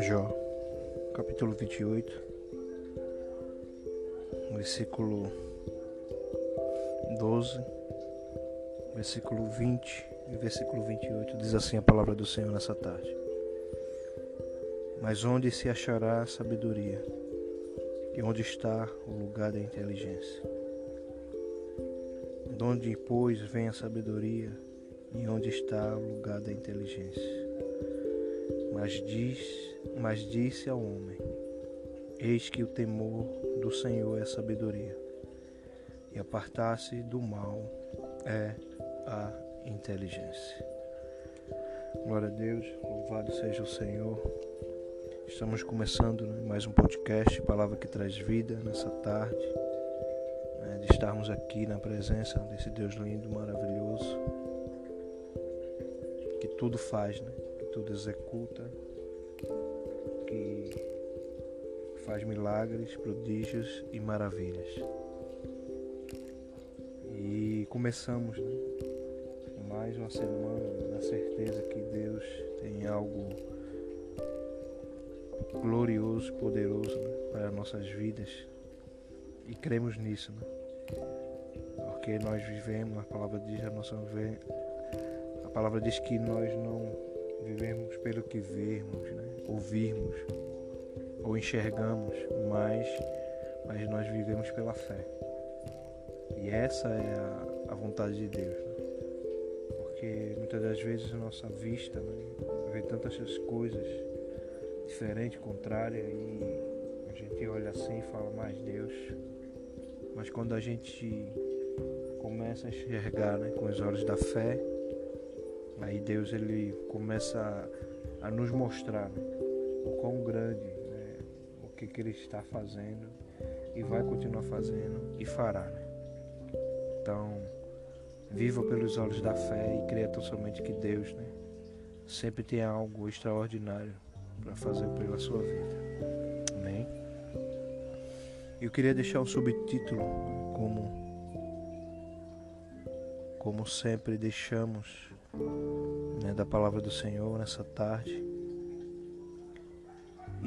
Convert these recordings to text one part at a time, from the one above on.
Jó, capítulo 28, versículo 12, versículo 20 e versículo 28 diz assim a palavra do Senhor nessa tarde. Mas onde se achará a sabedoria? E onde está o lugar da inteligência? De onde, pois, vem a sabedoria? E onde está o lugar da inteligência? Mas diz mas disse ao homem: Eis que o temor do Senhor é sabedoria, e apartar-se do mal é a inteligência. Glória a Deus, louvado seja o Senhor. Estamos começando né, mais um podcast, Palavra que traz vida, nessa tarde, né, de estarmos aqui na presença desse Deus lindo, maravilhoso, que tudo faz, né, que tudo executa faz milagres, prodígios e maravilhas. E começamos né, mais uma semana na certeza que Deus tem algo glorioso, poderoso né, para nossas vidas e cremos nisso, né? porque nós vivemos, a palavra diz, a nossa a palavra diz que nós não vivemos pelo que vermos, né? ouvirmos ou enxergamos, mas, mas nós vivemos pela fé. E essa é a, a vontade de Deus. Né? Porque muitas das vezes a nossa vista né, vê tantas coisas diferentes, contrárias, e a gente olha assim e fala, mais Deus. Mas quando a gente começa a enxergar né, com os olhos da fé, Aí Deus ele começa a, a nos mostrar né, o quão grande, que, que Ele está fazendo e vai continuar fazendo e fará. Né? Então, viva pelos olhos da fé e creia tão somente que Deus né, sempre tem algo extraordinário para fazer pela sua vida. Amém? Eu queria deixar um subtítulo como como sempre deixamos né, da palavra do Senhor nessa tarde.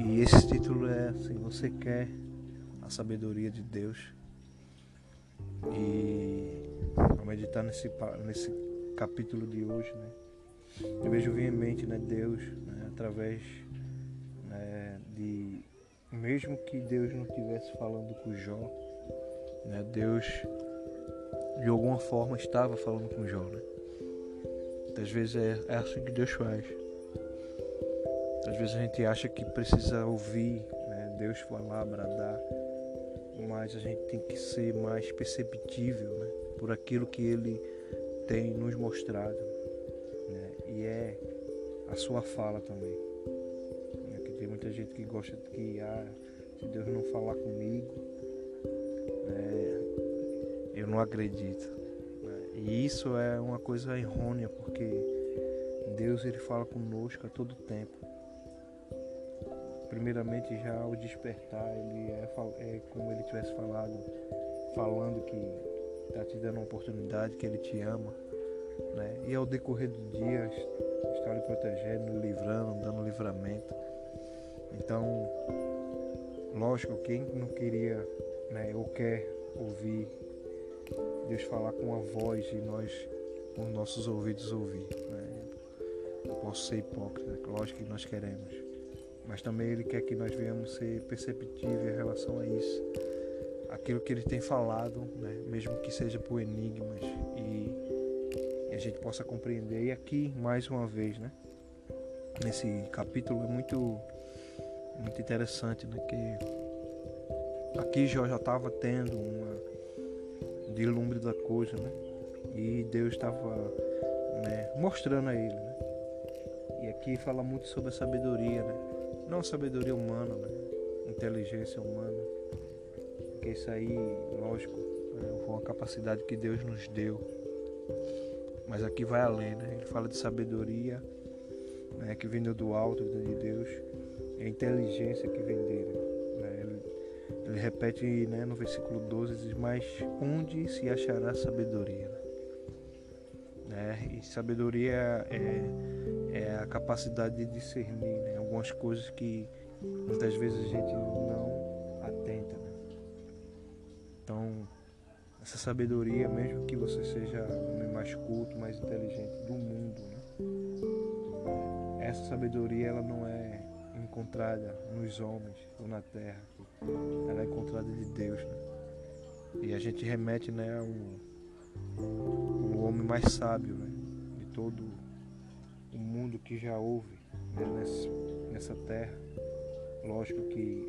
E esse título é assim: Você quer a sabedoria de Deus? E ao meditar nesse, nesse capítulo de hoje, né, eu vejo veemente né, Deus né, através né, de. Mesmo que Deus não estivesse falando com Jó, né, Deus de alguma forma estava falando com Jó. Né? Às vezes é, é assim que Deus faz. Às vezes a gente acha que precisa ouvir né, Deus falar, bradar, mas a gente tem que ser mais perceptível né, por aquilo que Ele tem nos mostrado. Né, e é a sua fala também. Né, que tem muita gente que gosta de que ah, se Deus não falar comigo, né, eu não acredito. E isso é uma coisa errônea, porque Deus ele fala conosco a todo tempo. Primeiramente já ao despertar, ele é, é como ele tivesse falado, falando que está te dando uma oportunidade, que ele te ama. Né? E ao decorrer do dia está lhe protegendo, livrando, dando livramento. Então, lógico, quem não queria né, ou quer ouvir Deus falar com a voz e nós, com nossos ouvidos, ouvir. Né? Não posso ser hipócrita, lógico que nós queremos. Mas também Ele quer que nós venhamos ser perceptíveis em relação a isso. Aquilo que Ele tem falado, né? mesmo que seja por enigmas, e, e a gente possa compreender. E aqui, mais uma vez, né? nesse capítulo é muito, muito interessante, né? que aqui Jó já estava tendo uma lumbre da coisa, né? E Deus estava né, mostrando a ele, né? E aqui fala muito sobre a sabedoria, né? Não sabedoria humana, né? Inteligência humana. Porque isso aí, lógico, né? foi uma capacidade que Deus nos deu. Mas aqui vai além, né? Ele fala de sabedoria, né? Que vem do alto, de Deus. A inteligência que vem dele. Ele repete né, no versículo 12, diz, mas onde se achará sabedoria? Né? Né? E sabedoria é, é a capacidade de discernir né? Algumas coisas que muitas vezes a gente não atenta. Né? Então, essa sabedoria, mesmo que você seja o homem mais culto, mais inteligente do mundo, né? essa sabedoria ela não é encontrada nos homens ou na terra, ela é encontrada de Deus. Né? E a gente remete né, ao, ao homem mais sábio né, de todo o mundo que já houve né, nessa, nessa terra. Lógico que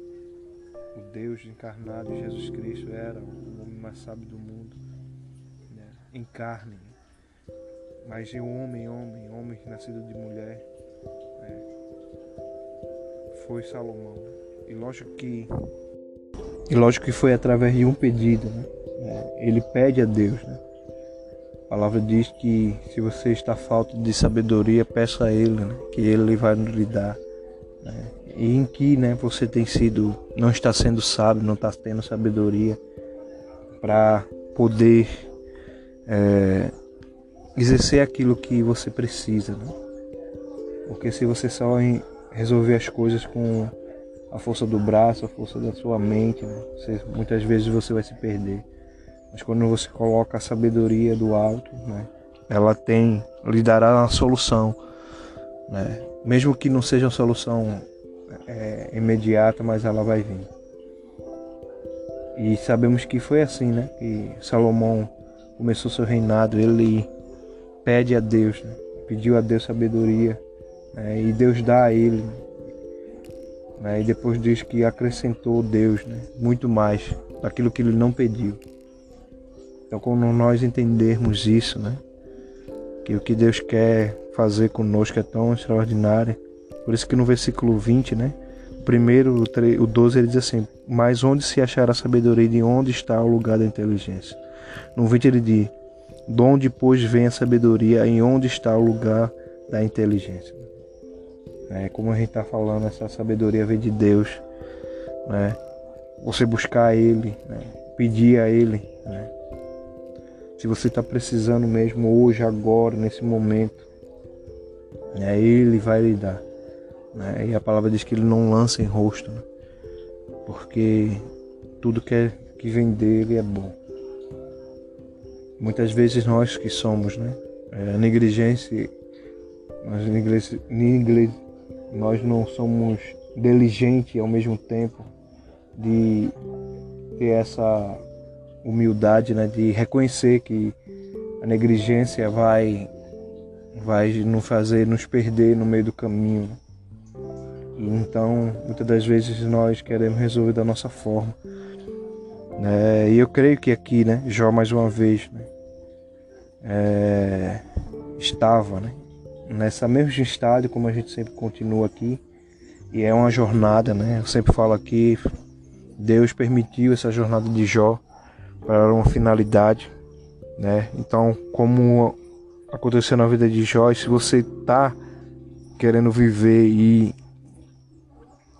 o Deus encarnado, Jesus Cristo, era o homem mais sábio do mundo, né, em carne. Mas o homem, homem, homem nascido de mulher, né, foi Salomão. E lógico que e lógico que foi através de um pedido, né? É, ele pede a Deus, né? A palavra diz que se você está falta de sabedoria, peça a Ele, né? que Ele vai lhe dar. Né? E em que, né? Você tem sido, não está sendo sábio, não está tendo sabedoria para poder é, exercer aquilo que você precisa, né? Porque se você só resolver as coisas com a força do braço, a força da sua mente. Né? Você, muitas vezes você vai se perder. Mas quando você coloca a sabedoria do alto, né? ela tem, lhe dará uma solução. Né? Mesmo que não seja uma solução é, imediata, mas ela vai vir. E sabemos que foi assim, né? Que Salomão começou seu reinado, ele pede a Deus, né? pediu a Deus sabedoria, né? e Deus dá a ele né? E depois diz que acrescentou Deus né? muito mais daquilo que ele não pediu. Então, quando nós entendermos isso, né? que o que Deus quer fazer conosco é tão extraordinário, por isso que no versículo 20, né? primeiro, o 12, ele diz assim: Mas onde se achará a sabedoria de onde está o lugar da inteligência? No 20 ele diz: De onde, pois, vem a sabedoria e onde está o lugar da inteligência? Né? Como a gente está falando, essa sabedoria vem de Deus. Né? Você buscar Ele, né? pedir a Ele. Né? Se você está precisando mesmo hoje, agora, nesse momento, né? Ele vai lhe dar. Né? E a palavra diz que Ele não lança em rosto, né? porque tudo que, é, que vem dele é bom. Muitas vezes nós que somos, né? É, negligência, nós negligência, nós não somos diligentes ao mesmo tempo de ter essa humildade, né, de reconhecer que a negligência vai vai nos fazer nos perder no meio do caminho. E então, muitas das vezes nós queremos resolver da nossa forma. Né? E eu creio que aqui, né, Jó mais uma vez, né, é, estava, né, nessa mesmo estádio, como a gente sempre continua aqui. E é uma jornada, né? Eu sempre falo aqui, Deus permitiu essa jornada de Jó para uma finalidade, né? Então, como aconteceu na vida de Jó, se você está querendo viver e,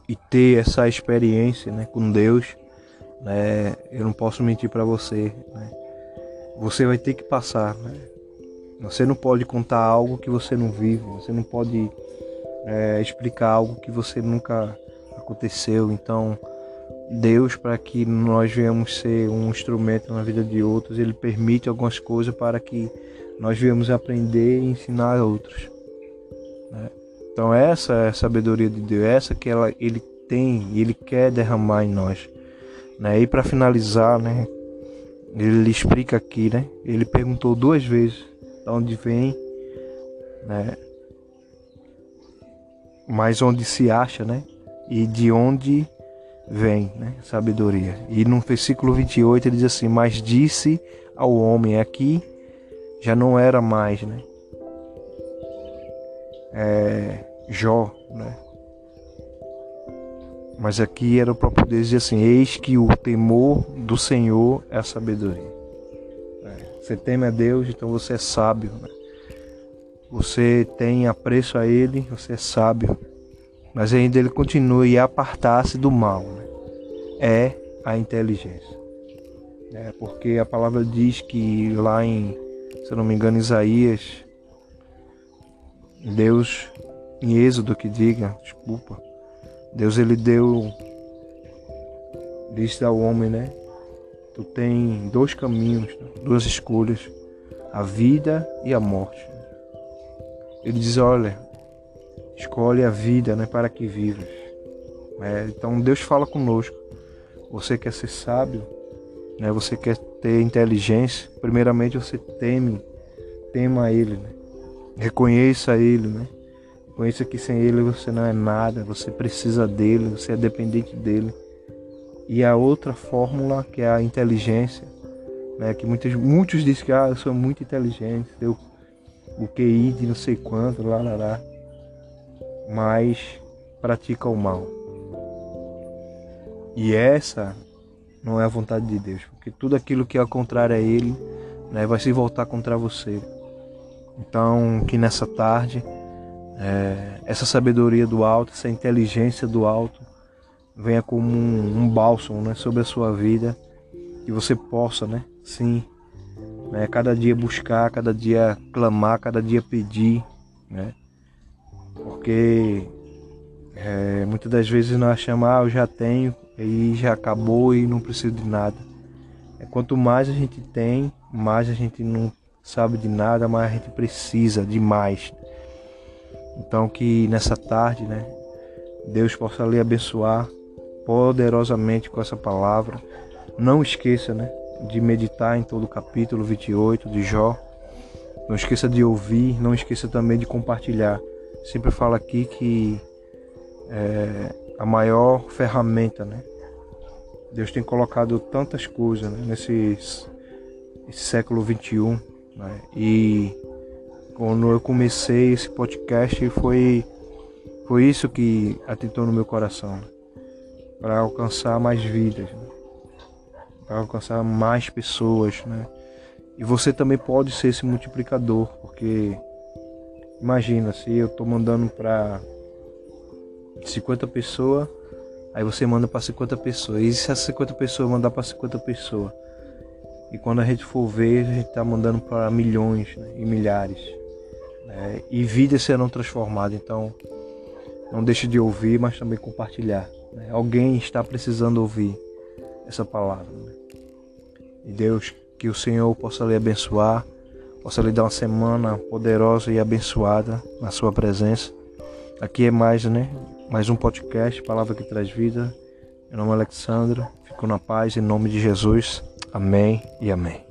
e ter essa experiência, né, com Deus, né? Eu não posso mentir para você, né? Você vai ter que passar, né? Você não pode contar algo que você não vive, você não pode é, explicar algo que você nunca aconteceu. Então, Deus, para que nós venhamos ser um instrumento na vida de outros, Ele permite algumas coisas para que nós venhamos aprender e ensinar a outros. Né? Então, essa é a sabedoria de Deus, essa que ela, Ele tem e Ele quer derramar em nós. Né? E para finalizar, né, ele explica aqui, né? Ele perguntou duas vezes de onde vem, né? Mas onde se acha, né? E de onde vem, né? Sabedoria. E no versículo 28 ele diz assim: Mas disse ao homem, aqui já não era mais, né? É, Jó, né? Mas aqui era o próprio Deus dizer assim: Eis que o temor do Senhor é a sabedoria. Você teme a Deus, então você é sábio. Né? Você tem apreço a Ele, você é sábio. Mas ainda ele continua e apartar-se do mal. Né? É a inteligência. É porque a palavra diz que lá em, se não me engano, Isaías Deus, em Êxodo que diga, desculpa, Deus ele deu, disse ao homem, né? Tu tem dois caminhos, duas escolhas, a vida e a morte. Ele diz, olha, escolhe a vida, né, para que vivas. É, então Deus fala conosco. Você quer ser sábio, né? Você quer ter inteligência. Primeiramente você teme, tema Ele, né? reconheça Ele, né? Reconheça que sem Ele você não é nada. Você precisa dele, você é dependente dele. E a outra fórmula que é a inteligência, né? Que muitos muitos dizem que ah, eu sou muito inteligente, eu o QI de não sei quanto, lá, lá, lá. Mas pratica o mal. E essa não é a vontade de Deus, porque tudo aquilo que é contrário a Ele né, vai se voltar contra você. Então, que nessa tarde, é, essa sabedoria do alto, essa inteligência do alto, venha como um, um bálsamo né, sobre a sua vida, que você possa, né, sim, né, cada dia buscar, cada dia clamar, cada dia pedir, né, porque é, muitas das vezes nós achamos, ah, eu já tenho, e já acabou e não preciso de nada. É, quanto mais a gente tem, mais a gente não sabe de nada, mais a gente precisa de mais. Então que nessa tarde, né, Deus possa lhe abençoar poderosamente com essa palavra. Não esqueça, né, de meditar em todo o capítulo 28 de Jó. Não esqueça de ouvir, não esqueça também de compartilhar. Sempre falo aqui que é, a maior ferramenta, né? Deus tem colocado tantas coisas né? nesse século 21, né? E quando eu comecei esse podcast foi foi isso que atentou no meu coração, né? para alcançar mais vidas, né? para alcançar mais pessoas, né? E você também pode ser esse multiplicador, porque imagina se eu estou mandando para 50 pessoas, aí você manda para 50 pessoas. E se as 50 pessoas mandar para 50 pessoas? E quando a gente for ver, a gente está mandando para milhões né, e milhares. Né, e vidas serão transformadas. Então, não deixe de ouvir, mas também compartilhar. Né? Alguém está precisando ouvir essa palavra. Né? E Deus, que o Senhor possa lhe abençoar, possa lhe dar uma semana poderosa e abençoada na sua presença. Aqui é mais, né? mais um podcast, Palavra que Traz Vida. Meu nome é Alexandre, fico na paz em nome de Jesus. Amém e amém.